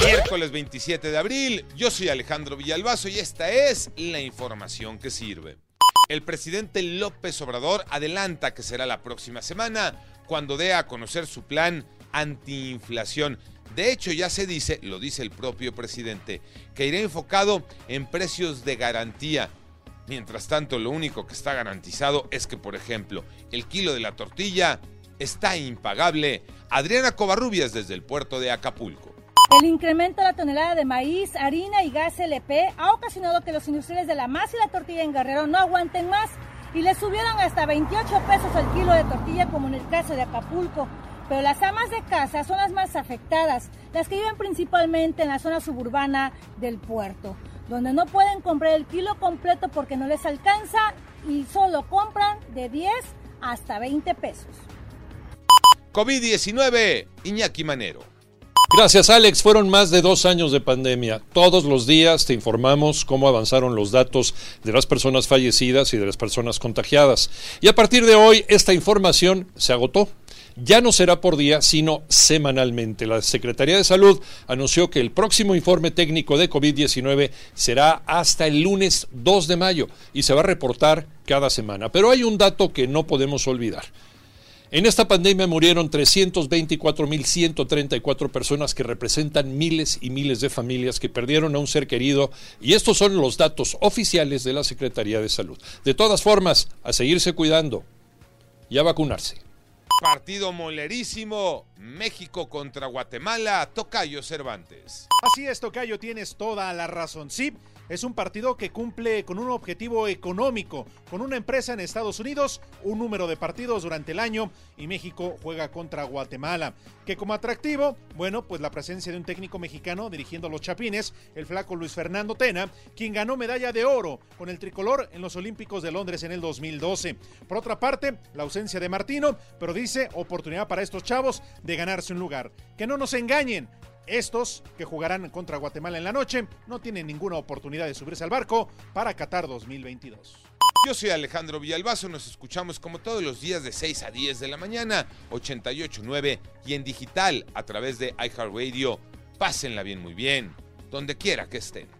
Miércoles 27 de abril, yo soy Alejandro Villalbazo y esta es la información que sirve. El presidente López Obrador adelanta que será la próxima semana cuando dé a conocer su plan antiinflación. De hecho, ya se dice, lo dice el propio presidente, que irá enfocado en precios de garantía. Mientras tanto, lo único que está garantizado es que, por ejemplo, el kilo de la tortilla está impagable. Adriana Covarrubias desde el puerto de Acapulco. El incremento de la tonelada de maíz, harina y gas LP ha ocasionado que los industriales de la masa y la tortilla en Guerrero no aguanten más y le subieron hasta 28 pesos al kilo de tortilla como en el caso de Acapulco. Pero las amas de casa son las más afectadas, las que viven principalmente en la zona suburbana del puerto, donde no pueden comprar el kilo completo porque no les alcanza y solo compran de 10 hasta 20 pesos. COVID-19, Iñaki Manero. Gracias Alex, fueron más de dos años de pandemia. Todos los días te informamos cómo avanzaron los datos de las personas fallecidas y de las personas contagiadas. Y a partir de hoy esta información se agotó. Ya no será por día, sino semanalmente. La Secretaría de Salud anunció que el próximo informe técnico de COVID-19 será hasta el lunes 2 de mayo y se va a reportar cada semana. Pero hay un dato que no podemos olvidar. En esta pandemia murieron 324.134 personas que representan miles y miles de familias que perdieron a un ser querido y estos son los datos oficiales de la Secretaría de Salud. De todas formas, a seguirse cuidando y a vacunarse. Partido molerísimo, México contra Guatemala, Tocayo Cervantes. Así es, Tocayo, tienes toda la razón. Sí, es un partido que cumple con un objetivo económico, con una empresa en Estados Unidos, un número de partidos durante el año y México juega contra Guatemala. Que como atractivo, bueno, pues la presencia de un técnico mexicano dirigiendo a los Chapines, el flaco Luis Fernando Tena, quien ganó medalla de oro con el tricolor en los Olímpicos de Londres en el 2012. Por otra parte, la ausencia de Martino, pero dice oportunidad para estos chavos de ganarse un lugar. Que no nos engañen, estos, que jugarán contra Guatemala en la noche, no tienen ninguna oportunidad de subirse al barco para Qatar 2022. Yo soy Alejandro Villalbazo, nos escuchamos como todos los días de 6 a 10 de la mañana, 88.9 y en digital a través de iHeartRadio. Pásenla bien, muy bien, donde quiera que estén.